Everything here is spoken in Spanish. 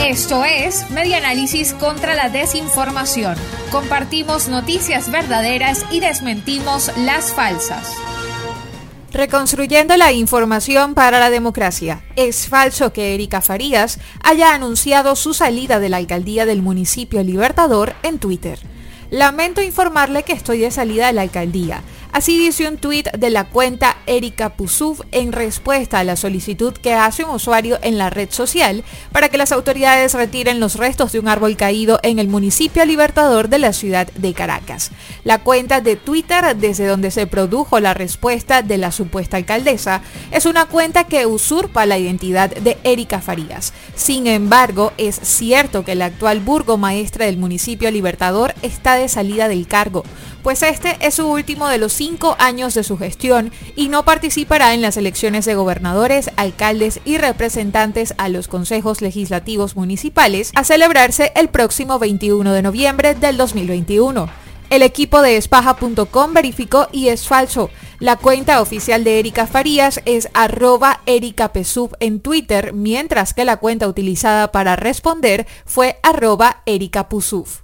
Esto es Media Análisis contra la Desinformación. Compartimos noticias verdaderas y desmentimos las falsas. Reconstruyendo la información para la democracia. Es falso que Erika Farías haya anunciado su salida de la alcaldía del municipio Libertador en Twitter. Lamento informarle que estoy de salida de la alcaldía. Así dice un tuit de la cuenta Erika Pusuf en respuesta a la solicitud que hace un usuario en la red social para que las autoridades retiren los restos de un árbol caído en el municipio Libertador de la ciudad de Caracas. La cuenta de Twitter desde donde se produjo la respuesta de la supuesta alcaldesa es una cuenta que usurpa la identidad de Erika Farías. Sin embargo, es cierto que la actual burgomaestra del municipio Libertador está de salida del cargo pues este es su último de los cinco años de su gestión y no participará en las elecciones de gobernadores, alcaldes y representantes a los consejos legislativos municipales a celebrarse el próximo 21 de noviembre del 2021. El equipo de espaja.com verificó y es falso. La cuenta oficial de Erika Farías es arroba ericapesub en Twitter, mientras que la cuenta utilizada para responder fue arroba ericapusuf.